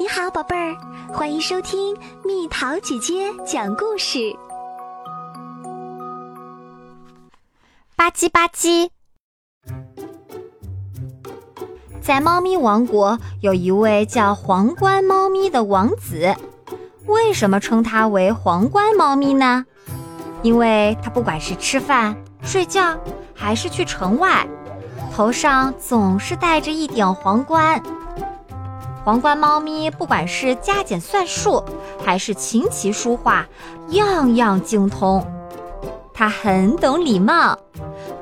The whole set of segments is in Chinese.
你好，宝贝儿，欢迎收听蜜桃姐姐讲故事。吧唧吧唧，在猫咪王国有一位叫皇冠猫咪的王子。为什么称他为皇冠猫咪呢？因为他不管是吃饭、睡觉，还是去城外，头上总是戴着一顶皇冠。皇冠猫咪不管是加减算术，还是琴棋书画，样样精通。它很懂礼貌，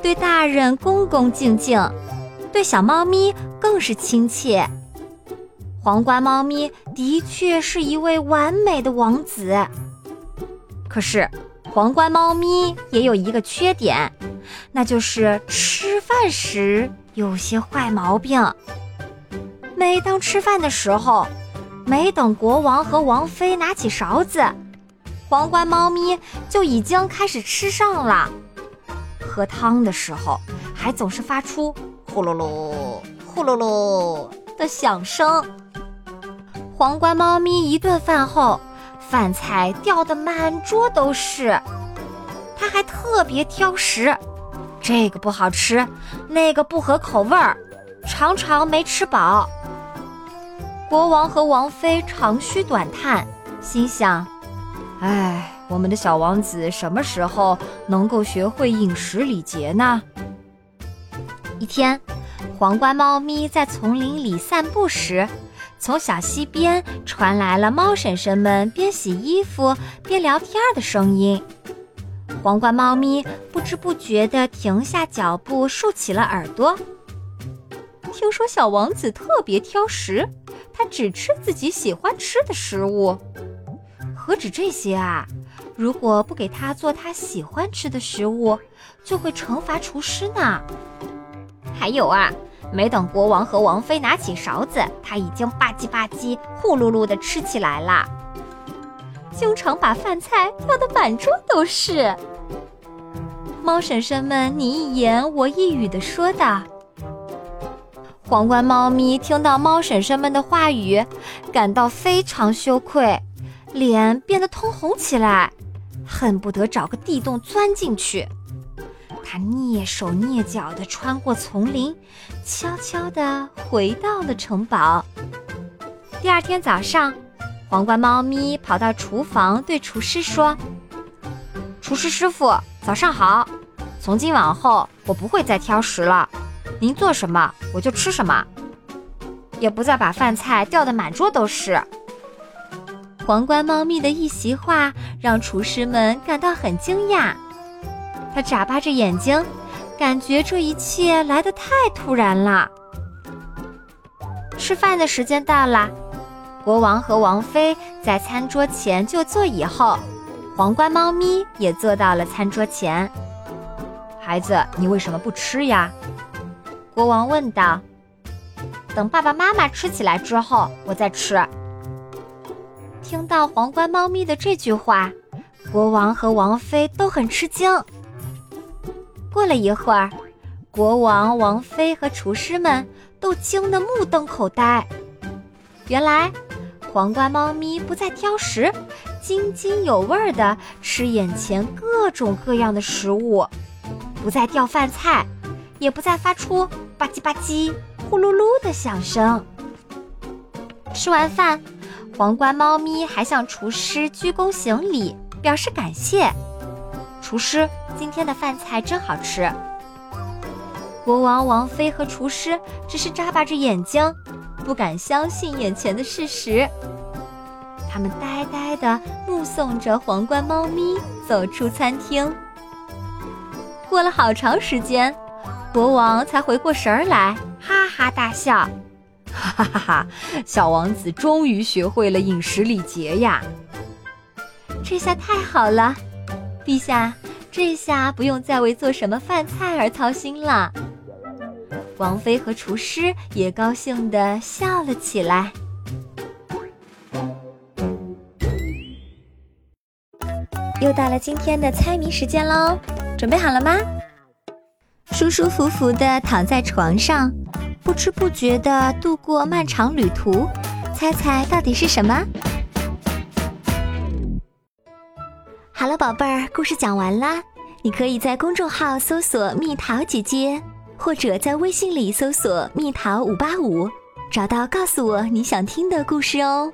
对大人恭恭敬敬，对小猫咪更是亲切。皇冠猫咪的确是一位完美的王子。可是，皇冠猫咪也有一个缺点，那就是吃饭时有些坏毛病。每当吃饭的时候，没等国王和王妃拿起勺子，皇冠猫咪就已经开始吃上了。喝汤的时候，还总是发出呼噜噜、呼噜噜的响声。皇冠猫咪一顿饭后，饭菜掉得满桌都是，它还特别挑食，这个不好吃，那个不合口味儿，常常没吃饱。国王和王妃长吁短叹，心想：“哎，我们的小王子什么时候能够学会饮食礼节呢？”一天，皇冠猫咪在丛林里散步时，从小溪边传来了猫婶婶们边洗衣服边聊天的声音。皇冠猫咪不知不觉地停下脚步，竖起了耳朵。听说小王子特别挑食。他只吃自己喜欢吃的食物，何止这些啊！如果不给他做他喜欢吃的食物，就会惩罚厨师呢。还有啊，没等国王和王妃拿起勺子，他已经吧唧吧唧、呼噜噜的吃起来了，经常把饭菜掉得满桌都是。猫婶婶们你一言我一语的说道。皇冠猫咪听到猫婶婶们的话语，感到非常羞愧，脸变得通红起来，恨不得找个地洞钻进去。它蹑手蹑脚地穿过丛林，悄悄地回到了城堡。第二天早上，皇冠猫咪跑到厨房，对厨师说：“厨师师傅，早上好！从今往后，我不会再挑食了。”您做什么我就吃什么，也不再把饭菜掉得满桌都是。皇冠猫咪的一席话让厨师们感到很惊讶，他眨巴着眼睛，感觉这一切来得太突然了。吃饭的时间到了，国王和王妃在餐桌前就坐以后，皇冠猫咪也坐到了餐桌前。孩子，你为什么不吃呀？国王问道：“等爸爸妈妈吃起来之后，我再吃。”听到皇冠猫咪的这句话，国王和王妃都很吃惊。过了一会儿，国王、王妃和厨师们都惊得目瞪口呆。原来，皇冠猫咪不再挑食，津津有味地吃眼前各种各样的食物，不再掉饭菜，也不再发出。吧唧吧唧，呼噜噜的响声。吃完饭，皇冠猫咪还向厨师鞠躬行礼，表示感谢。厨师，今天的饭菜真好吃。国王、王妃和厨师只是眨巴着眼睛，不敢相信眼前的事实。他们呆呆地目送着皇冠猫咪走出餐厅。过了好长时间。国王才回过神儿来，哈哈大笑，哈哈哈哈！小王子终于学会了饮食礼节呀！这下太好了，陛下，这下不用再为做什么饭菜而操心了。王妃和厨师也高兴的笑了起来。又到了今天的猜谜时间喽，准备好了吗？舒舒服服地躺在床上，不知不觉地度过漫长旅途，猜猜到底是什么？好了，宝贝儿，故事讲完啦。你可以在公众号搜索“蜜桃姐姐”，或者在微信里搜索“蜜桃五八五”，找到告诉我你想听的故事哦。